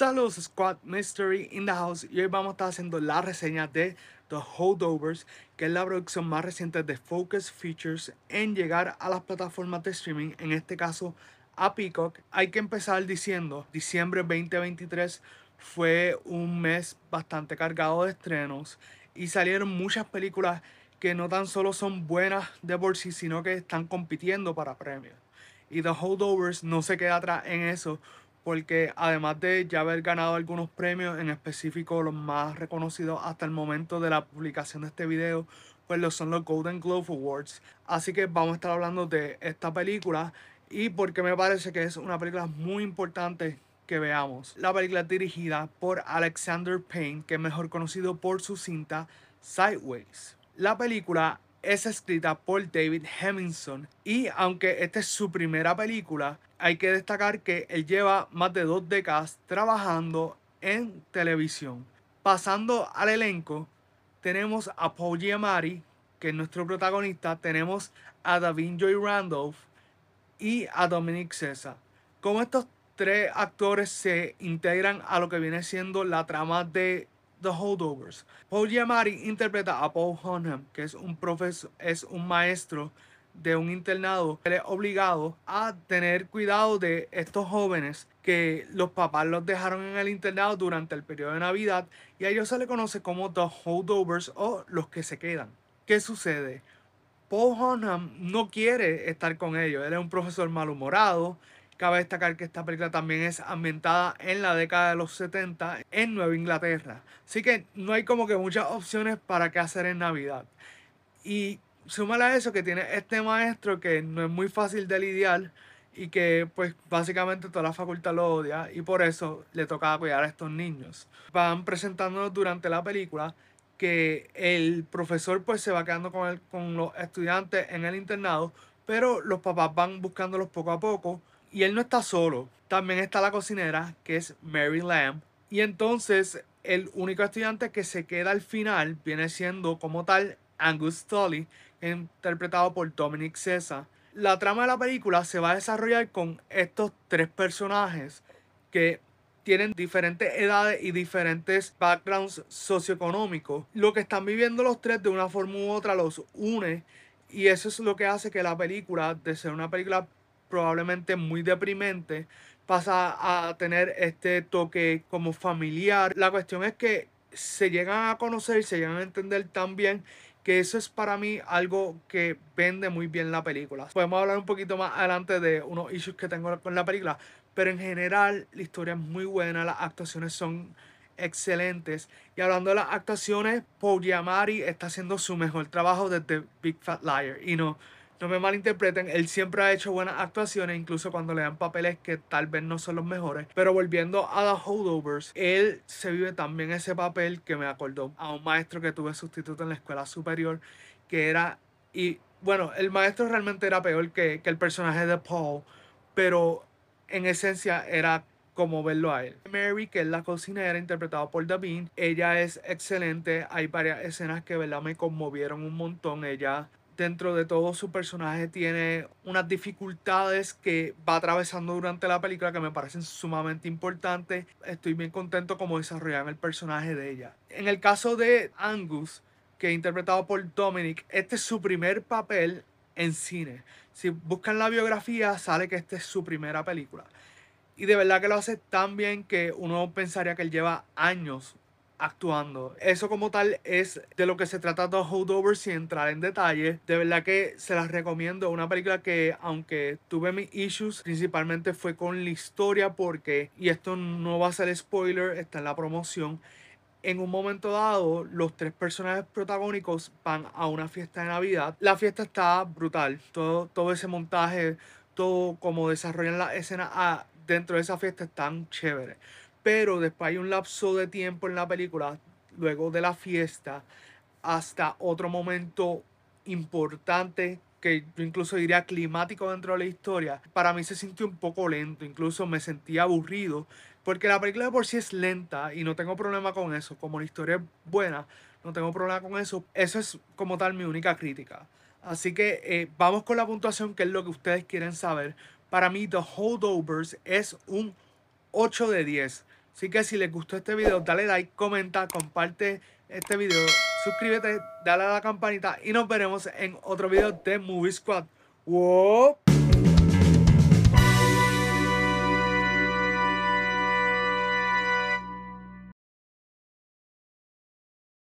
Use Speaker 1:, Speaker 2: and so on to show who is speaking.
Speaker 1: Saludos Squad Mystery in the House y hoy vamos a estar haciendo la reseña de The Holdovers, que es la producción más reciente de Focus Features en llegar a las plataformas de streaming, en este caso a Peacock. Hay que empezar diciendo, diciembre 2023 fue un mes bastante cargado de estrenos y salieron muchas películas que no tan solo son buenas de por sí, sino que están compitiendo para premios. Y The Holdovers no se queda atrás en eso, porque además de ya haber ganado algunos premios, en específico los más reconocidos hasta el momento de la publicación de este video, pues los son los Golden Globe Awards. Así que vamos a estar hablando de esta película y porque me parece que es una película muy importante que veamos. La película dirigida por Alexander Payne, que es mejor conocido por su cinta Sideways. La película es escrita por David Hemmingson y aunque esta es su primera película, hay que destacar que él lleva más de dos décadas trabajando en televisión. Pasando al elenco, tenemos a Paul Giamatti, que es nuestro protagonista, tenemos a Davin Joy Randolph y a Dominic César. Como estos tres actores se integran a lo que viene siendo la trama de The Holdovers. Paul Giamatti interpreta a Paul Hunnam, que es un profesor, es un maestro de un internado, él es obligado a tener cuidado de estos jóvenes que los papás los dejaron en el internado durante el periodo de Navidad y a ellos se le conoce como the holdovers o los que se quedan. ¿Qué sucede? Paul Hunnam no quiere estar con ellos, él es un profesor malhumorado. Cabe destacar que esta película también es ambientada en la década de los 70 en Nueva Inglaterra. Así que no hay como que muchas opciones para qué hacer en Navidad. Y súmale a eso que tiene este maestro que no es muy fácil de lidiar y que pues básicamente toda la facultad lo odia y por eso le toca cuidar a estos niños. Van presentándonos durante la película que el profesor pues se va quedando con, el, con los estudiantes en el internado, pero los papás van buscándolos poco a poco y él no está solo. También está la cocinera que es Mary Lamb y entonces el único estudiante que se queda al final viene siendo como tal Angus Tully, interpretado por Dominic César. La trama de la película se va a desarrollar con estos tres personajes que tienen diferentes edades y diferentes backgrounds socioeconómicos. Lo que están viviendo los tres de una forma u otra los une y eso es lo que hace que la película, de ser una película probablemente muy deprimente, pasa a tener este toque como familiar. La cuestión es que se llegan a conocer, se llegan a entender tan bien que eso es para mí algo que vende muy bien la película. Podemos hablar un poquito más adelante de unos issues que tengo con la película, pero en general la historia es muy buena, las actuaciones son excelentes. Y hablando de las actuaciones, Paul Giamatti está haciendo su mejor trabajo desde Big Fat Liar. Y no, no me malinterpreten, él siempre ha hecho buenas actuaciones, incluso cuando le dan papeles que tal vez no son los mejores. Pero volviendo a The Holdovers, él se vive también ese papel que me acordó a un maestro que tuve sustituto en la escuela superior, que era, y bueno, el maestro realmente era peor que, que el personaje de Paul, pero en esencia era como verlo a él. Mary, que es la cocinera interpretada por Davin, ella es excelente. Hay varias escenas que ¿verdad? me conmovieron un montón. Ella dentro de todo su personaje tiene unas dificultades que va atravesando durante la película que me parecen sumamente importantes. Estoy bien contento como desarrollan el personaje de ella. En el caso de Angus, que es interpretado por Dominic, este es su primer papel en cine. Si buscan la biografía, sale que esta es su primera película. Y de verdad que lo hace tan bien que uno pensaría que él lleva años actuando. Eso como tal es de lo que se trata de Holdover sin entrar en detalle. De verdad que se las recomiendo. Una película que aunque tuve mis issues, principalmente fue con la historia porque, y esto no va a ser spoiler, está en la promoción. En un momento dado, los tres personajes protagónicos van a una fiesta de Navidad. La fiesta está brutal. Todo, todo ese montaje, todo como desarrollan la escena ah, dentro de esa fiesta están chévere pero después hay un lapso de tiempo en la película, luego de la fiesta, hasta otro momento importante que yo incluso diría climático dentro de la historia, para mí se sintió un poco lento, incluso me sentía aburrido, porque la película de por sí es lenta y no tengo problema con eso, como la historia es buena, no tengo problema con eso, eso es como tal mi única crítica. Así que eh, vamos con la puntuación, que es lo que ustedes quieren saber. Para mí, The Holdovers es un 8 de 10. Así que si les gustó este video, dale like, comenta, comparte este video, suscríbete, dale a la campanita y nos veremos en otro video de Movie Squad. ¡Wow!